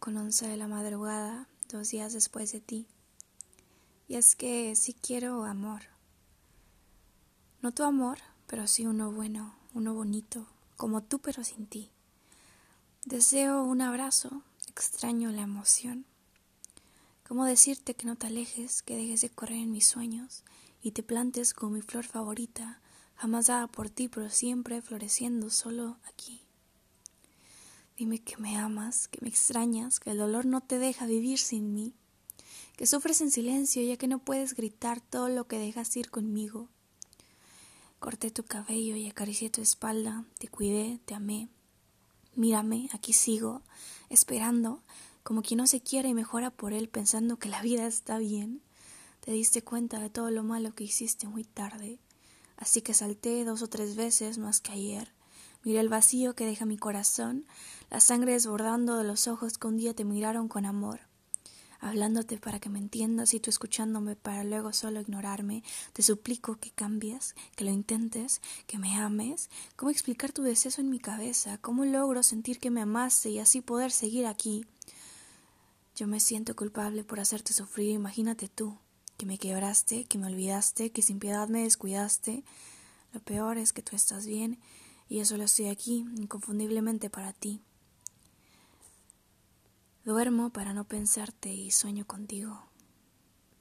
con once de la madrugada, dos días después de ti. Y es que sí quiero amor. No tu amor, pero sí uno bueno, uno bonito, como tú pero sin ti. Deseo un abrazo, extraño la emoción. ¿Cómo decirte que no te alejes, que dejes de correr en mis sueños y te plantes como mi flor favorita, jamás dada por ti, pero siempre floreciendo solo aquí? Dime que me amas, que me extrañas, que el dolor no te deja vivir sin mí, que sufres en silencio ya que no puedes gritar todo lo que dejas ir conmigo. Corté tu cabello y acaricié tu espalda, te cuidé, te amé. Mírame, aquí sigo, esperando, como quien no se quiere y mejora por él pensando que la vida está bien. Te diste cuenta de todo lo malo que hiciste muy tarde, así que salté dos o tres veces más que ayer Miré el vacío que deja mi corazón, la sangre desbordando de los ojos que un día te miraron con amor. Hablándote para que me entiendas y tú escuchándome para luego solo ignorarme, te suplico que cambies, que lo intentes, que me ames. ¿Cómo explicar tu deceso en mi cabeza? ¿Cómo logro sentir que me amaste y así poder seguir aquí? Yo me siento culpable por hacerte sufrir, imagínate tú, que me quebraste, que me olvidaste, que sin piedad me descuidaste. Lo peor es que tú estás bien y yo solo estoy aquí, inconfundiblemente para ti. Duermo para no pensarte y sueño contigo.